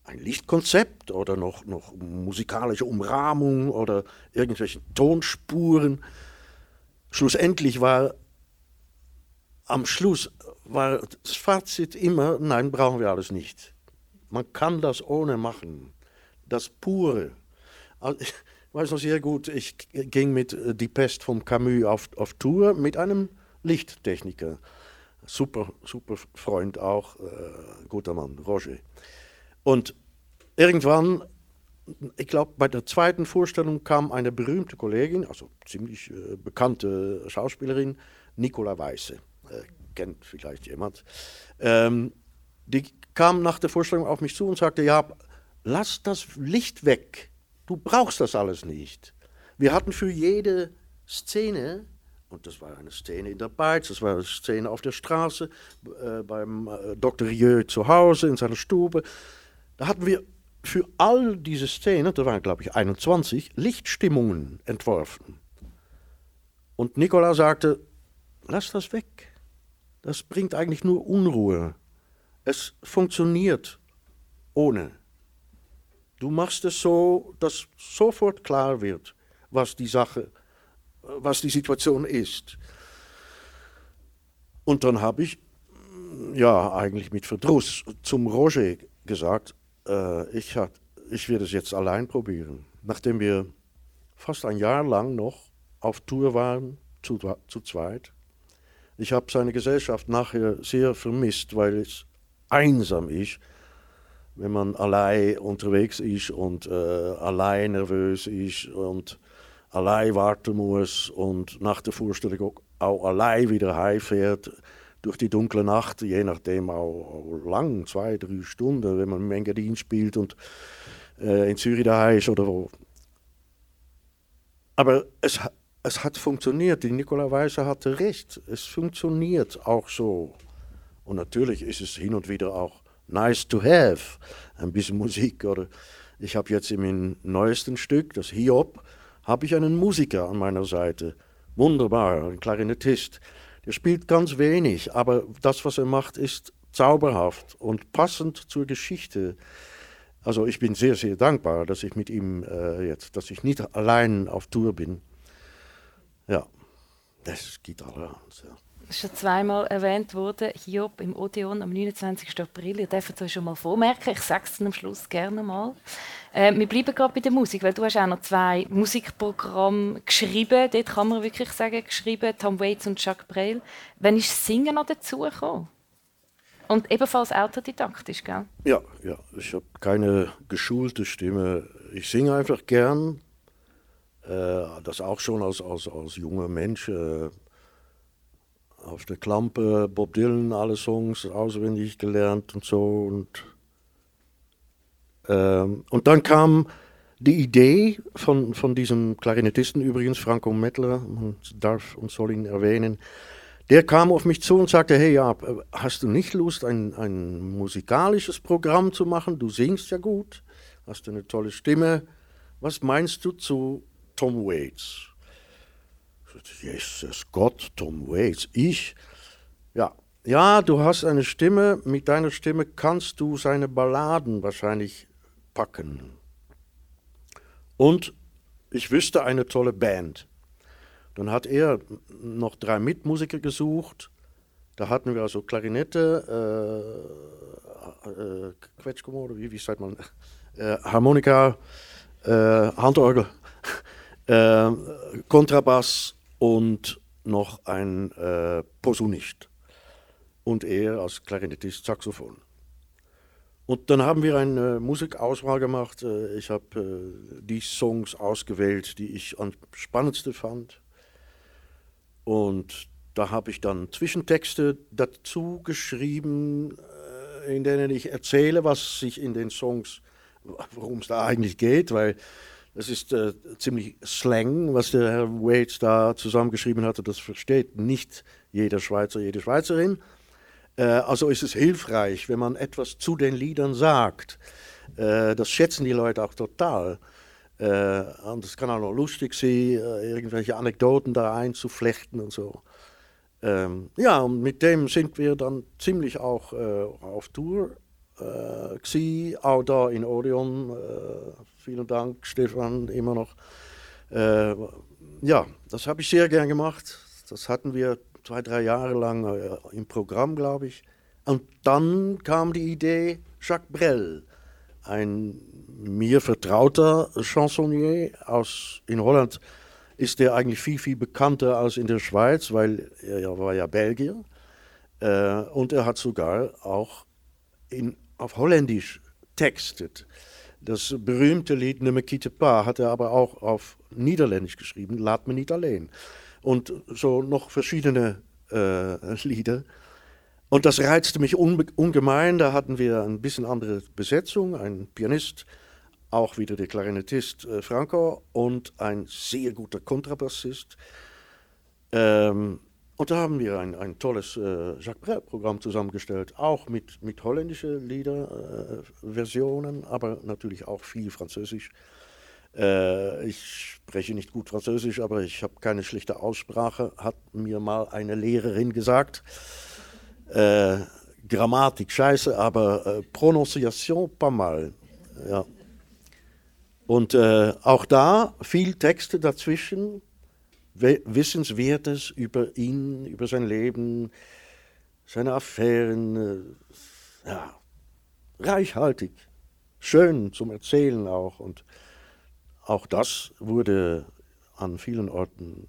ein Lichtkonzept oder noch, noch musikalische Umrahmung oder irgendwelche Tonspuren? Schlussendlich war am Schluss war das Fazit immer, nein, brauchen wir alles nicht. Man kann das ohne machen. Das Pure. Also, weiß noch sehr gut, ich ging mit äh, Die Pest vom Camus auf, auf Tour mit einem Lichttechniker. Super, super Freund auch, äh, guter Mann, Roger. Und irgendwann, ich glaube, bei der zweiten Vorstellung kam eine berühmte Kollegin, also ziemlich äh, bekannte Schauspielerin, Nicola Weiße. Äh, kennt vielleicht jemand. Ähm, die kam nach der Vorstellung auf mich zu und sagte: Ja, lass das Licht weg. Du brauchst das alles nicht. Wir hatten für jede Szene und das war eine Szene in der Beiz, das war eine Szene auf der Straße, äh, beim äh, Dr. Rieu zu Hause, in seiner Stube. Da hatten wir für all diese Szenen, da waren glaube ich 21, Lichtstimmungen entworfen. Und Nicola sagte, lass das weg. Das bringt eigentlich nur Unruhe. Es funktioniert ohne. Du machst es so, dass sofort klar wird, was die Sache was die Situation ist. Und dann habe ich, ja, eigentlich mit Verdruss zum Roger gesagt, äh, ich, hat, ich werde es jetzt allein probieren. Nachdem wir fast ein Jahr lang noch auf Tour waren, zu, zu zweit. Ich habe seine Gesellschaft nachher sehr vermisst, weil es einsam ist, wenn man allein unterwegs ist und äh, allein nervös ist und allein warten muss und nach der Vorstellung auch allein wieder heimfährt durch die dunkle Nacht, je nachdem auch, auch lang, zwei, drei Stunden, wenn man im Engadin spielt und äh, in Zürich daheim ist oder wo. Aber es, es hat funktioniert. Die Nicola Weiser hatte recht. Es funktioniert auch so. Und natürlich ist es hin und wieder auch nice to have, ein bisschen Musik. Oder ich habe jetzt in meinem neuesten Stück, das Hiob, habe ich einen Musiker an meiner Seite. Wunderbar, ein Klarinettist. Der spielt ganz wenig, aber das, was er macht, ist zauberhaft und passend zur Geschichte. Also ich bin sehr, sehr dankbar, dass ich mit ihm äh, jetzt, dass ich nicht allein auf Tour bin. Ja, das geht allerhand. Ja ist schon zweimal erwähnt worden, Hiob im Odeon am 29. April. Ihr dürft euch schon mal vormerken, ich sage es am Schluss gerne mal. Äh, wir bleiben gerade bei der Musik, weil du hast auch noch zwei Musikprogramme geschrieben, dort kann man wirklich sagen, geschrieben, Tom Waits und Jacques Brel. Wann ist Singen noch dazugekommen? Und ebenfalls autodidaktisch, gell? Ja, ja. ich habe keine geschulte Stimme. Ich singe einfach gern. Äh, das auch schon als, als, als junger Mensch. Äh, auf der Klampe, Bob Dylan, alle Songs auswendig gelernt und so. Und, ähm, und dann kam die Idee von, von diesem Klarinettisten übrigens, Franco Mettler, man darf und soll ihn erwähnen, der kam auf mich zu und sagte, hey, ja, hast du nicht Lust, ein, ein musikalisches Programm zu machen? Du singst ja gut, hast eine tolle Stimme. Was meinst du zu Tom Waits? Jesus Gott, Tom Waits, ich. Ja, ja, du hast eine Stimme, mit deiner Stimme kannst du seine Balladen wahrscheinlich packen. Und ich wüsste eine tolle Band. Dann hat er noch drei Mitmusiker gesucht. Da hatten wir also Klarinette, äh, äh, Quetschkommode, wie, wie sagt man, äh, Harmonika, äh, Handorgel, äh, Kontrabass und noch ein äh, Posaunist und er als Klarinettist Saxophon. Und dann haben wir eine Musikauswahl gemacht. Äh, ich habe äh, die Songs ausgewählt, die ich am spannendsten fand. Und da habe ich dann Zwischentexte dazu geschrieben, äh, in denen ich erzähle, was sich in den Songs, worum es da eigentlich geht, weil es ist äh, ziemlich Slang, was der Herr Waits da zusammengeschrieben hatte. Das versteht nicht jeder Schweizer, jede Schweizerin. Äh, also ist es hilfreich, wenn man etwas zu den Liedern sagt. Äh, das schätzen die Leute auch total. Äh, und es kann auch noch lustig sein, äh, irgendwelche Anekdoten da einzuflechten und so. Ähm, ja, und mit dem sind wir dann ziemlich auch äh, auf Tour äh, auch da in Odeon. Äh, vielen Dank, Stefan, immer noch. Äh, ja, das habe ich sehr gern gemacht. Das hatten wir zwei, drei Jahre lang äh, im Programm, glaube ich. Und dann kam die Idee, Jacques Brel, ein mir vertrauter Chansonnier aus in Holland ist der eigentlich viel, viel bekannter als in der Schweiz, weil er war ja Belgier. Äh, und er hat sogar auch in auf Holländisch textet. Das berühmte Lied Ne me quitte hat er aber auch auf Niederländisch geschrieben, Laat me nicht allein. Und so noch verschiedene äh, Lieder. Und das reizte mich ungemein. Da hatten wir ein bisschen andere Besetzung, ein Pianist, auch wieder der Klarinettist äh, Franco und ein sehr guter Kontrabassist. Ähm, und da haben wir ein, ein tolles äh, Jacques Brel-Programm zusammengestellt, auch mit, mit holländischen Liederversionen, äh, aber natürlich auch viel Französisch. Äh, ich spreche nicht gut Französisch, aber ich habe keine schlechte Aussprache, hat mir mal eine Lehrerin gesagt. Äh, Grammatik scheiße, aber äh, Prononciation pas mal. Ja. Und äh, auch da viel Texte dazwischen, Wissenswertes über ihn, über sein Leben, seine Affären. Äh, ja, reichhaltig, schön zum Erzählen auch. Und auch das wurde an vielen Orten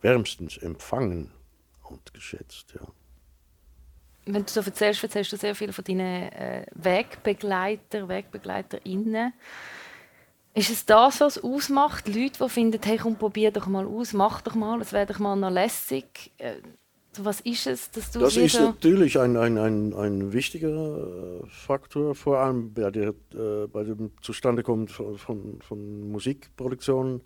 wärmstens empfangen und geschätzt. Ja. Wenn du so erzählst, erzählst du sehr viel von deinen äh, Wegbegleiter, Wegbegleiterinnen. Ist es das, was es ausmacht? Leute, die finden, hey, komm, probier doch mal aus, mach doch mal, es wäre doch mal noch lässig. Äh, was ist es, dass du Das ist natürlich ein, ein, ein, ein wichtiger äh, Faktor, vor allem bei, der, äh, bei dem Zustandekommen von, von, von Musikproduktionen.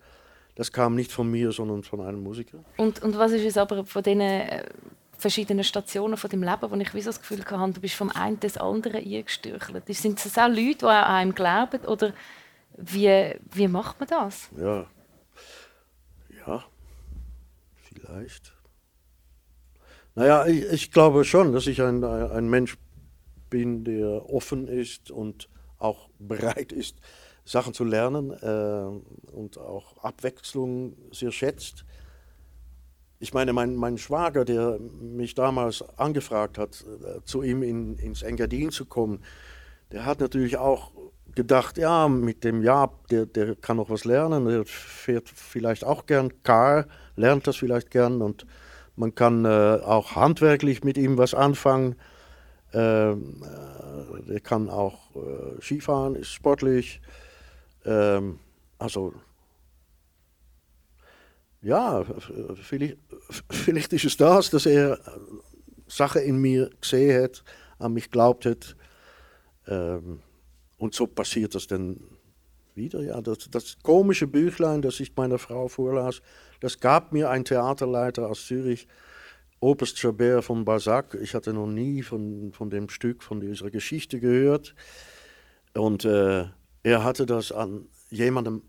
Das kam nicht von mir, sondern von einem Musiker. Und, und was ist es aber von diesen äh, verschiedenen Stationen von dem Leben, wo ich wie so das Gefühl hatte, du bist vom einen des anderen eingestürchelt? Sind es auch Leute, die an einem glauben oder wie, wie macht man das? Ja, ja, vielleicht. Naja, ich, ich glaube schon, dass ich ein, ein Mensch bin, der offen ist und auch bereit ist, Sachen zu lernen äh, und auch Abwechslung sehr schätzt. Ich meine, mein, mein Schwager, der mich damals angefragt hat, äh, zu ihm in, ins Engadin zu kommen, der hat natürlich auch gedacht, ja, mit dem Jahr, der, der kann noch was lernen, der fährt vielleicht auch gern Car, lernt das vielleicht gern und man kann äh, auch handwerklich mit ihm was anfangen. Ähm, äh, der kann auch äh, Skifahren, ist sportlich. Ähm, also, ja, vielleicht, vielleicht ist es das, dass er Sachen in mir gesehen hat, an mich glaubt hat. Ähm, und so passiert das dann wieder. Ja, das, das komische Büchlein, das ich meiner Frau vorlas, das gab mir ein Theaterleiter aus Zürich, Oberst Chabert von Balzac. Ich hatte noch nie von, von dem Stück, von dieser Geschichte gehört. Und äh, er hatte das an jemandem,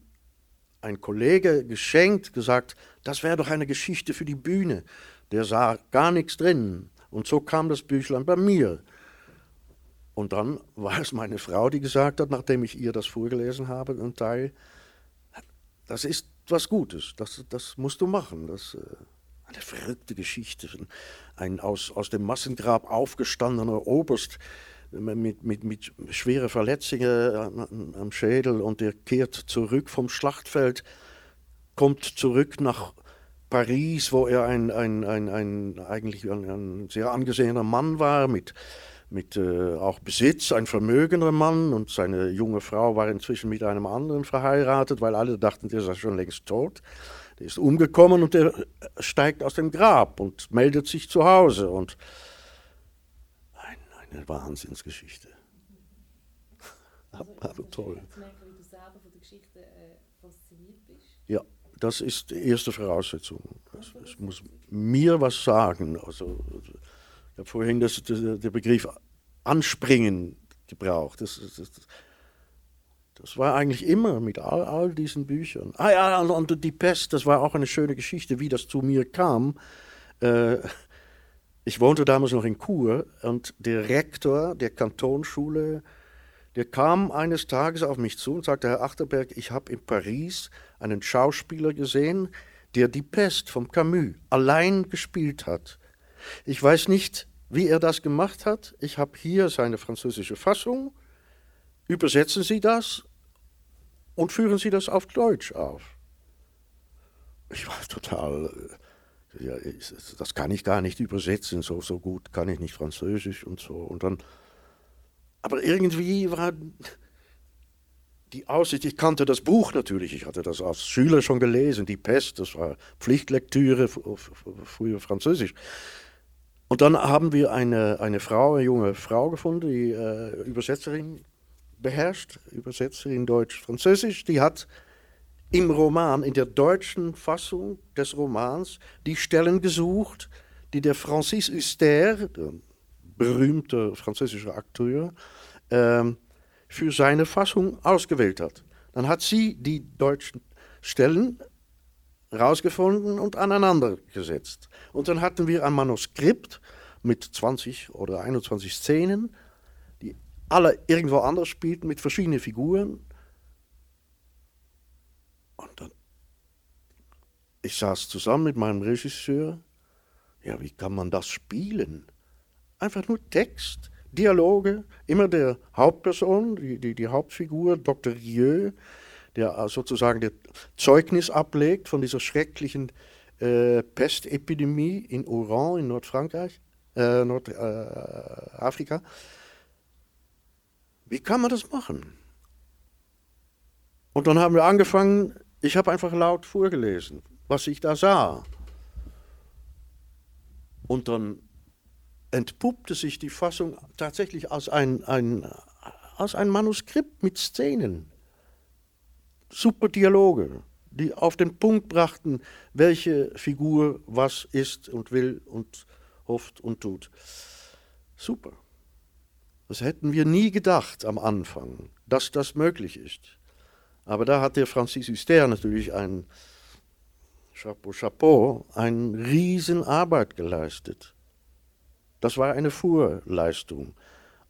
ein Kollege, geschenkt, gesagt, das wäre doch eine Geschichte für die Bühne. Der sah gar nichts drin. Und so kam das Büchlein bei mir. Und dann war es meine Frau, die gesagt hat, nachdem ich ihr das vorgelesen habe, ein Teil, das ist was Gutes, das, das musst du machen. Das, äh, eine verrückte Geschichte. Ein aus, aus dem Massengrab aufgestandener Oberst mit, mit, mit schweren Verletzungen am Schädel und der kehrt zurück vom Schlachtfeld, kommt zurück nach Paris, wo er ein, ein, ein, ein eigentlich ein, ein sehr angesehener Mann war, mit mit äh, auch Besitz, ein vermögender Mann und seine junge Frau war inzwischen mit einem anderen verheiratet, weil alle dachten, der sei schon längst tot. Der ist umgekommen und der steigt aus dem Grab und meldet sich zu Hause und ein, eine Wahnsinnsgeschichte. Also, Aber toll. Merken, wie du selber von der Geschichte äh, fasziniert bist. Ja, das ist die erste Voraussetzung. Es muss mir was sagen. Also, ich habe vorhin das, der Begriff Anspringen gebraucht. Das, das, das, war eigentlich immer mit all, all diesen Büchern. Ah ja, und die Pest, das war auch eine schöne Geschichte, wie das zu mir kam. Äh, ich wohnte damals noch in Chur und der Rektor der Kantonsschule, der kam eines Tages auf mich zu und sagte, Herr Achterberg, ich habe in Paris einen Schauspieler gesehen, der die Pest vom Camus allein gespielt hat. Ich weiß nicht, wie er das gemacht hat. Ich habe hier seine französische Fassung. Übersetzen Sie das und führen Sie das auf Deutsch auf. Ich war total, ja, das kann ich gar nicht übersetzen, so, so gut kann ich nicht Französisch und so. Und dann, aber irgendwie war die Aussicht, ich kannte das Buch natürlich, ich hatte das als Schüler schon gelesen, Die Pest, das war Pflichtlektüre, früher Französisch. Und dann haben wir eine, eine Frau, eine junge Frau gefunden, die äh, Übersetzerin beherrscht, Übersetzerin Deutsch-Französisch, die hat im Roman, in der deutschen Fassung des Romans, die Stellen gesucht, die der Francis Huster, der berühmte französische Akteur, ähm, für seine Fassung ausgewählt hat. Dann hat sie die deutschen Stellen rausgefunden und aneinander gesetzt. Und dann hatten wir ein Manuskript mit 20 oder 21 Szenen, die alle irgendwo anders spielten, mit verschiedenen Figuren. Und dann, ich saß zusammen mit meinem Regisseur. Ja, wie kann man das spielen? Einfach nur Text, Dialoge, immer der Hauptperson, die, die, die Hauptfigur, Dr. Rieu, der sozusagen der Zeugnis ablegt von dieser schrecklichen äh, Pestepidemie in Oran in Nordfrankreich, äh, Nordafrika. Äh, Wie kann man das machen? Und dann haben wir angefangen, ich habe einfach laut vorgelesen, was ich da sah. Und dann entpuppte sich die Fassung tatsächlich als ein, ein, als ein Manuskript mit Szenen. Super Dialoge, die auf den Punkt brachten, welche Figur was ist und will und hofft und tut. Super. Das hätten wir nie gedacht am Anfang, dass das möglich ist. Aber da hat der Francis Huster natürlich ein Chapeau, Chapeau, eine Riesenarbeit geleistet. Das war eine Vorleistung.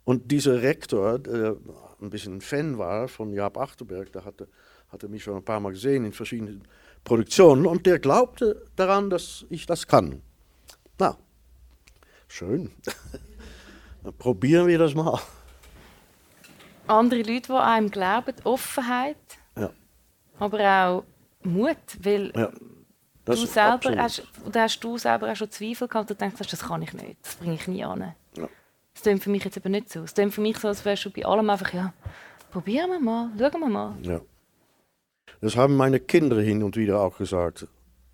Und dieser Rektor, der ein bisschen Fan war von Jaap Achterberg, der hatte, hatte mich schon ein paar Mal gesehen in verschiedenen Produktionen, und der glaubte daran, dass ich das kann. Na, schön. Dann probieren wir das mal. Andere Leute, die einem glauben, Offenheit, ja. aber auch Mut, weil ja. Du selber hast, oder hast du selber auch schon Zweifel gehabt und denkst, das kann ich nicht, das bringe ich nie an. Ja. Das klingt für mich jetzt eben nicht so. Es klingt für mich so, als wärst du bei allem einfach, ja, probieren wir mal, schauen wir mal. Ja. Das haben meine Kinder hin und wieder auch gesagt.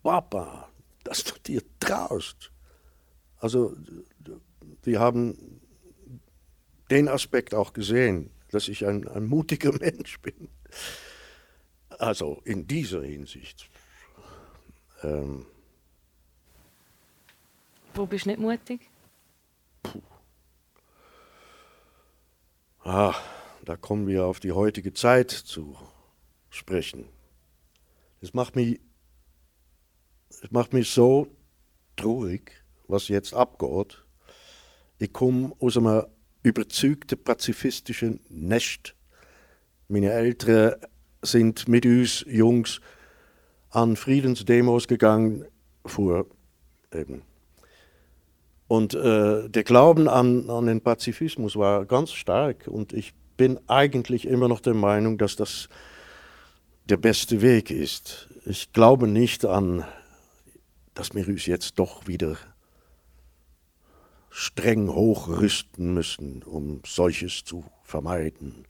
Papa, dass du dir traust. Also, die haben den Aspekt auch gesehen, dass ich ein, ein mutiger Mensch bin. Also in dieser Hinsicht. Ähm, Wo bist du nicht mutig? Puh. Ah, da kommen wir auf die heutige Zeit zu sprechen. Es macht mich, es macht mich so traurig, was jetzt abgeht. Ich komme aus einem überzeugten pazifistischen Nest. Meine Eltern sind mit uns Jungs an Friedensdemos gegangen vor eben. Und äh, der Glauben an, an den Pazifismus war ganz stark und ich bin eigentlich immer noch der Meinung, dass das der beste Weg ist. Ich glaube nicht an, dass wir uns jetzt doch wieder streng hochrüsten müssen, um solches zu vermeiden.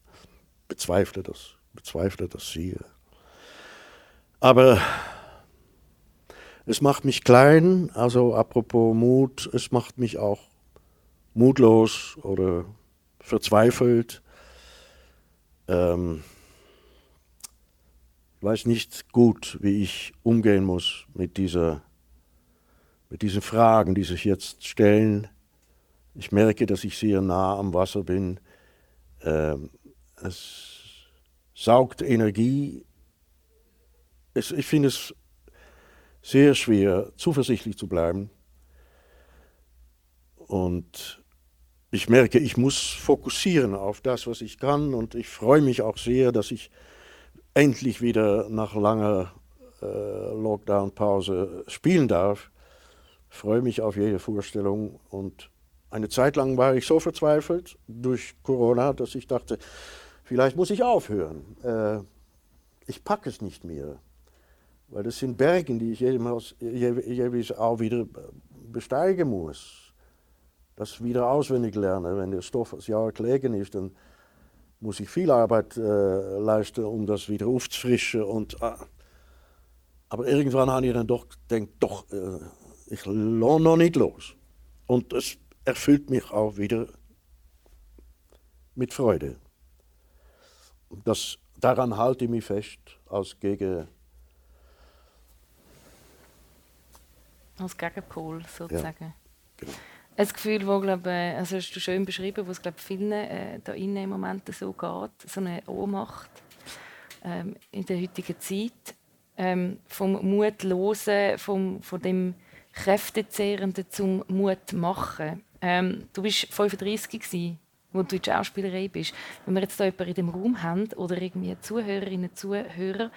Bezweifle das, bezweifle das sehr. Aber es macht mich klein, also apropos Mut, es macht mich auch mutlos oder verzweifelt. Ähm, weiß nicht gut, wie ich umgehen muss mit, dieser, mit diesen Fragen, die sich jetzt stellen. Ich merke, dass ich sehr nah am Wasser bin. Ähm, es saugt Energie es, ich finde es sehr schwer, zuversichtlich zu bleiben. Und ich merke, ich muss fokussieren auf das, was ich kann. Und ich freue mich auch sehr, dass ich endlich wieder nach langer äh, Lockdown-Pause spielen darf. Freue mich auf jede Vorstellung. Und eine Zeit lang war ich so verzweifelt durch Corona, dass ich dachte, vielleicht muss ich aufhören. Äh, ich packe es nicht mehr. Weil das sind Berge, die ich jeweils auch wieder besteigen muss. Das wieder auswendig lernen. Wenn der Stoff als Jahr gelegen ist, dann muss ich viel Arbeit äh, leisten, um das wieder aufzufrischen. Und, äh, aber irgendwann habe ich dann doch gedacht, doch, äh, ich lasse noch nicht los. Und es erfüllt mich auch wieder mit Freude. Das, daran halte ich mich fest als gegen als Gegenpol sozusagen. Ja, genau. Ein Gefühl, wo glaube also hast du schön beschrieben, wo es glaube vielen äh, da innen im Moment so geht, so eine Ohnmacht ähm, in der heutigen Zeit, ähm, vom Mutlosen, vom von dem Kräftezehrenden zum Mut machen. Ähm, du bist 35 gewesen, wo du in Schauspielerei bist. Wenn wir jetzt da jemanden in dem Raum haben oder irgendwie Zuhörerinnen, Zuhörer,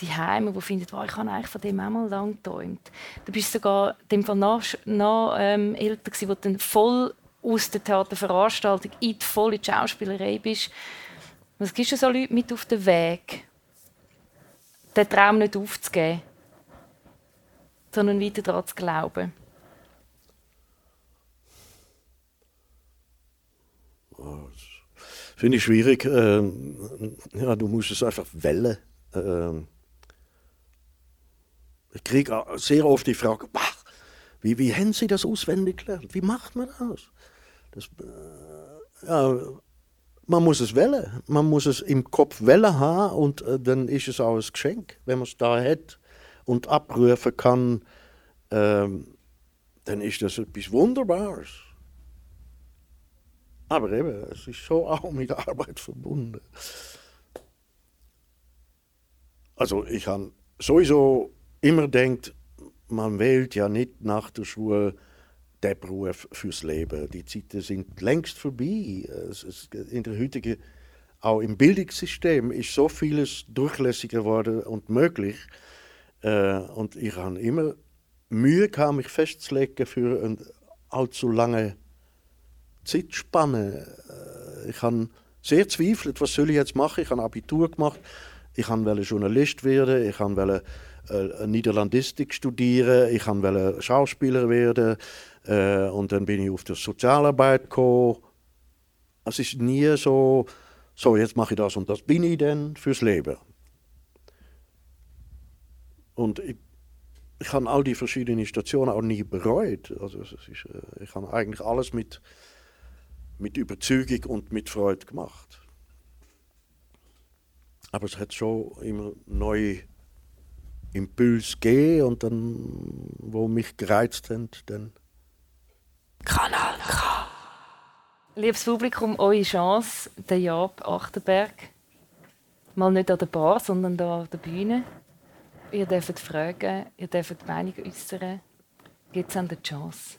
die Heime, die finden, oh, ich habe eigentlich von dem einmal lang geträumt. Du bist sogar dem Fall noch, noch ähm, älter gewesen, wo du dann voll aus der Theaterveranstaltung in die volle Schauspielerei bist. Was gibst du so Leute mit auf den Weg, den Traum nicht aufzugeben, sondern weiter daran zu glauben? Oh, Finde ich schwierig. Ähm, ja, du musst es einfach wählen. Ähm, ich kriege sehr oft die Frage, wie, wie haben Sie das auswendig gelernt? Wie macht man das? das äh, ja, man muss es wählen. Man muss es im Kopf wählen haben und äh, dann ist es auch ein Geschenk, wenn man es da hat und abrufen kann. Ähm, dann ist das etwas Wunderbares. Aber eben, es ist schon auch mit Arbeit verbunden. Also ich habe sowieso immer denkt, man wählt ja nicht nach der Schule den Beruf fürs Leben. Die Zeiten sind längst vorbei. In der heutigen, auch im Bildungssystem ist so vieles durchlässiger geworden und möglich. Äh, und ich habe immer Mühe gehabt, mich festzulegen für eine allzu lange Zeitspanne. Äh, ich habe sehr zweifelt, was soll ich jetzt machen. Ich habe Abitur gemacht. Ich wollte Journalist werden. Ich wollte äh, Niederlandistik studieren, ich wollte Schauspieler werden äh, und dann bin ich auf die Sozialarbeit gekommen. Es ist nie so, so jetzt mache ich das und das bin ich dann fürs Leben. Und ich, ich habe all die verschiedenen Stationen auch nie bereut. Also ist, äh, ich habe eigentlich alles mit, mit Überzeugung und mit Freude gemacht. Aber es hat schon immer neue Impuls gegeben und dann, wo mich gereizt haben, dann. Kanal K. Liebes Publikum, eure Chance, der Jab Achterberg. Mal nicht an der Bar, sondern da auf der Bühne. Ihr dürft fragen, ihr dürft die Meinung äußern. Gibt es die Chance?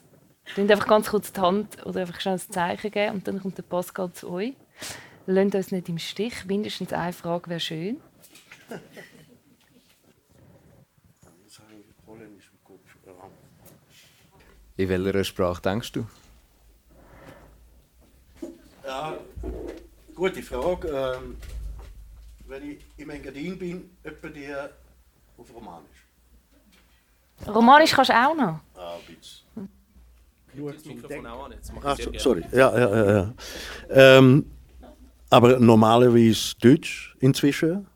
Nehmt einfach ganz kurz die Hand oder einfach schnell ein Zeichen geben und dann kommt der Pascal zu euch. Lasst uns nicht im Stich. Mindestens eine Frage wäre schön. In welcher Sprache denkst du? Ja, gute Frage. Ähm, wenn ich im Engadin bin, etwa die auf Romanisch. Romanisch kannst du auch noch? Ah, ein bisschen. Nur das Mikrofon auch an, jetzt Ach, so, sorry. Ja, ja, ja. ja. Ähm, aber normalerweise Deutsch inzwischen.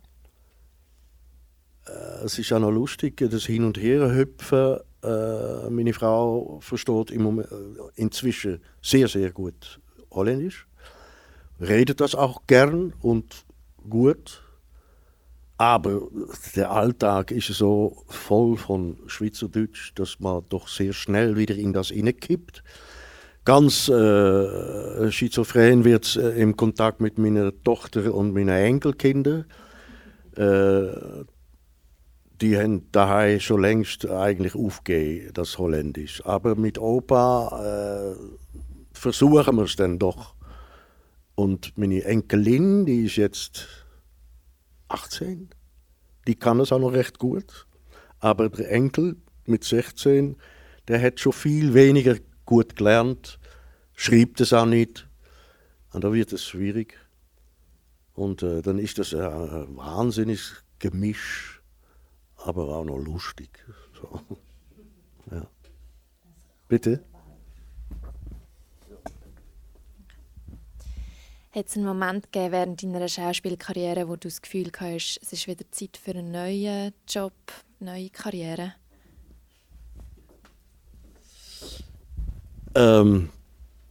Äh, es ist auch noch lustig, das Hin- und Herhüpfen äh, meine Frau versteht im Moment, äh, inzwischen sehr, sehr gut Holländisch, redet das auch gern und gut. Aber der Alltag ist so voll von Schweizerdeutsch, dass man doch sehr schnell wieder in das kippt. Ganz äh, schizophren wird es äh, im Kontakt mit meiner Tochter und meinen Enkelkindern. Äh, die haben daheim schon längst eigentlich aufgegeben, das Holländisch. Aber mit Opa äh, versuchen wir es dann doch. Und meine Enkelin, die ist jetzt 18, die kann es auch noch recht gut. Aber der Enkel mit 16, der hat schon viel weniger gut gelernt, schreibt es auch nicht. Und da wird es schwierig. Und äh, dann ist das ein wahnsinniges Gemisch aber auch noch lustig. So. Ja. Bitte? Hat es einen Moment gegeben während deiner Schauspielkarriere, wo du das Gefühl hast, es ist wieder Zeit für einen neuen Job, eine neue Karriere? Ähm,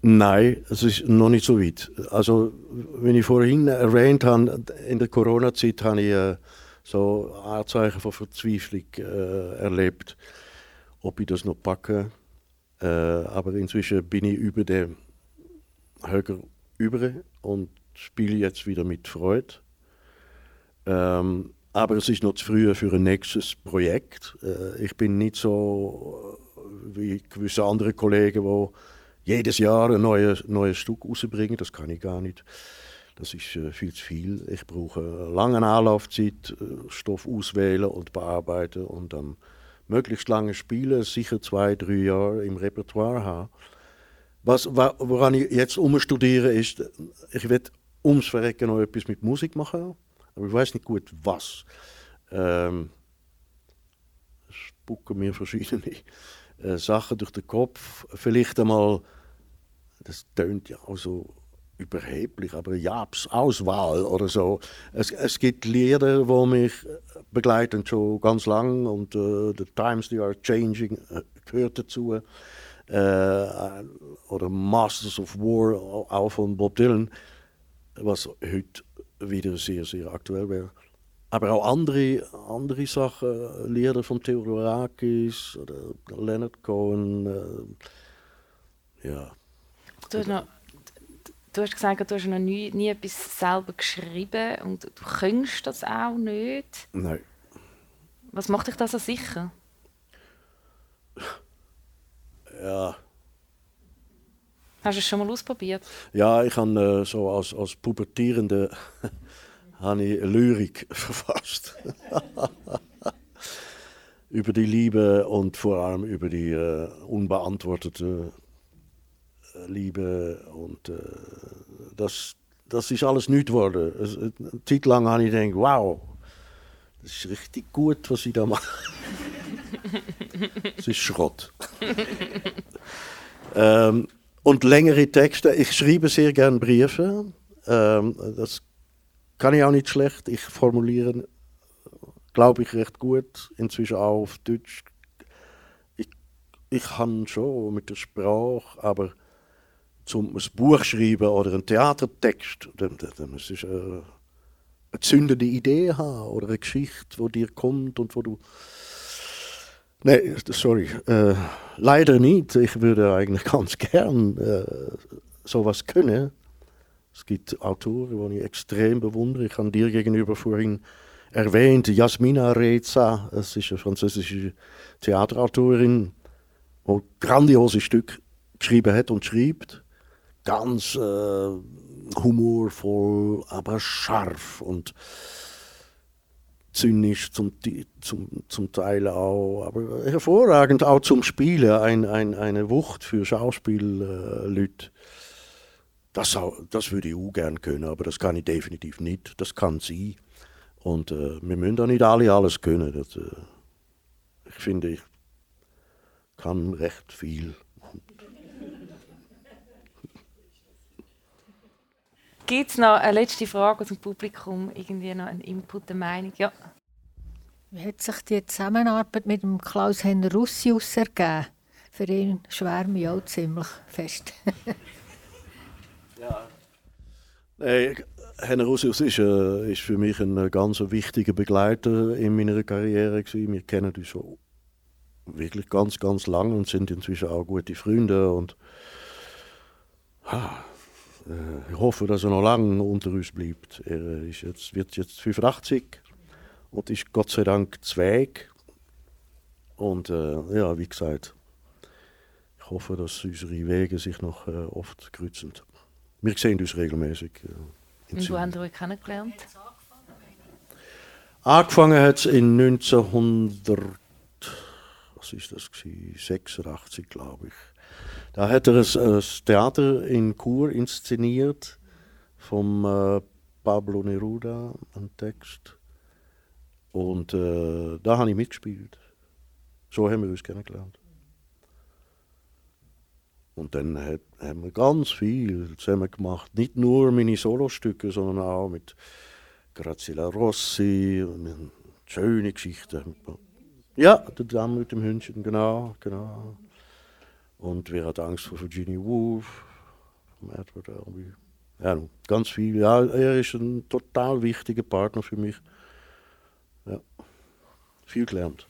nein, es ist noch nicht so weit. Also, wie ich vorhin erwähnt habe, in der Corona-Zeit habe ich äh, so Anzeichen von Verzweiflung äh, erlebt, ob ich das noch packe. Äh, aber inzwischen bin ich über den Höger über und spiele jetzt wieder mit Freude. Ähm, aber es ist noch zu früh für ein nächstes Projekt. Äh, ich bin nicht so äh, wie gewisse andere Kollegen, die jedes Jahr ein neues, neues Stück rausbringen. Das kann ich gar nicht. Das ist äh, viel zu viel. Ich brauche eine lange Anlaufzeit, äh, Stoff auswählen und bearbeiten und dann möglichst lange spielen, sicher zwei, drei Jahre im Repertoire haben. Was, woran ich jetzt umstudiere, ist, ich will ums Verrecken noch etwas mit Musik machen, aber ich weiß nicht gut was. Ähm, spucken mir verschiedene äh, Sachen durch den Kopf. Vielleicht einmal, das tönt ja auch so überheblich, aber Jabs Auswahl oder so. Es, es gibt Lieder, die mich begleiten schon ganz lang und uh, The Times They Are Changing uh, gehört dazu äh, oder Masters of War, auch von Bob Dylan, was heute wieder sehr, sehr aktuell wäre. Aber auch andere, andere Sachen, Lieder von Theodorakis oder Leonard Cohen. Äh, ja. Du hast gesagt, du hast noch nie, nie etwas selber geschrieben und du könntest das auch nicht. Nein. Was macht dich das so sicher? ja. Hast du es schon mal ausprobiert? Ja, ich habe äh, so als, als Pubertierende habe ich Lyrik verfasst. über die Liebe und vor allem über die äh, unbeantwortete Liebe. Und äh, das, das ist alles nichts geworden. Eine Zeit lang habe ich gedacht, wow, das ist richtig gut, was ich da mache. Es ist Schrott. ähm, und längere Texte. Ich schreibe sehr gerne Briefe. Ähm, das kann ich auch nicht schlecht. Ich formuliere, glaube ich, recht gut. Inzwischen auch auf Deutsch. Ich, ich kann schon mit der Sprache, aber zum ein Buch schreiben oder einen Theatertext, muss ich äh, eine zündende Idee haben oder eine Geschichte, die dir kommt und wo du Nee, sorry. Äh, leider nicht. Ich würde eigentlich ganz gern äh, sowas können. Es gibt Autoren, die ich extrem bewundere. Ich habe dir gegenüber vorhin erwähnt, Jasmina Reza. Das ist eine französische Theaterautorin, die grandiose Stück geschrieben hat und schreibt. Ganz äh, humorvoll, aber scharf und zynisch zum, zum, zum Teil auch, aber hervorragend auch zum Spielen, ein, ein, eine Wucht für Schauspielleute. Das, das würde ich auch gerne können, aber das kann ich definitiv nicht. Das kann sie. Und äh, wir müssen da nicht alle alles können. Das, äh, ich finde, ich kann recht viel. Gibt es noch eine letzte Frage aus dem Publikum? Irgendwie noch einen Input, eine Meinung? Ja. Wie hat sich die Zusammenarbeit mit dem Klaus-Henner Russius ergeben? Für ihn schwärme ich auch ziemlich fest. ja. Hey, Henner Russius ist, äh, ist für mich ein ganz wichtiger Begleiter in meiner Karriere. Gewesen. Wir kennen uns schon wirklich ganz, ganz lang und sind inzwischen auch gute Freunde. Und, ah, äh, ich hoffe, dass er noch lange unter uns bleibt. Er ist jetzt, wird jetzt 85 und ist Gott sei Dank Zweig. Und äh, ja, wie gesagt, ich hoffe, dass unsere Wege sich noch äh, oft kreuzen. Wir sehen uns regelmäßig. Äh, und wo haben Sie euch kennengelernt? Angefangen hat es in 1900, was ist das 86, glaube ich. Da hat er ein, Theater in Chur inszeniert vom äh, Pablo Neruda, ein Text. Und äh, da habe ich mitgespielt. So haben wir uns kennengelernt. Und dann hat, haben wir ganz viel zusammen gemacht. Nicht nur meine Solostücke, sondern auch mit Graziella Rossi, schöne Geschichten. Ja, der Damm mit dem Hündchen, genau, genau. Und wer hat Angst vor Virginia Woolf? Edward Albee. Ja, ganz viel. Ja, er ist ein total wichtiger Partner für mich. Ja, viel gelernt.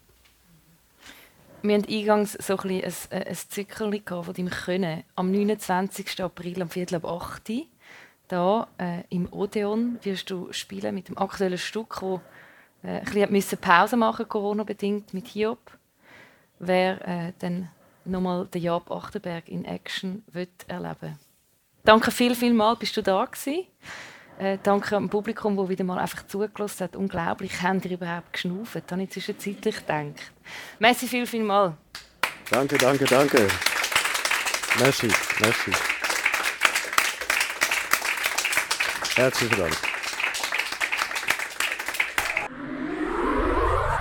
Wir hatten eingangs so ein, ein, ein Zickerli von deinem Können. Am 29. April, am Viertel ab 8 Uhr, äh, im Odeon, wirst du spielen mit dem aktuellen Stück, wo äh, ein bisschen Pause machen Corona-bedingt, mit Hiob. Wer äh, dann nochmal den Job Achterberg in Action erleben Danke viel, viel mal, bist du da gewesen. Äh, danke am Publikum, das wieder mal einfach zugelassen hat. Unglaublich, haben ihr überhaupt geschnauft? Habe ich zwischenzeitlich gedacht. Merci viel, viel mal. Danke, danke, danke. Merci, merci. Herzlichen Dank.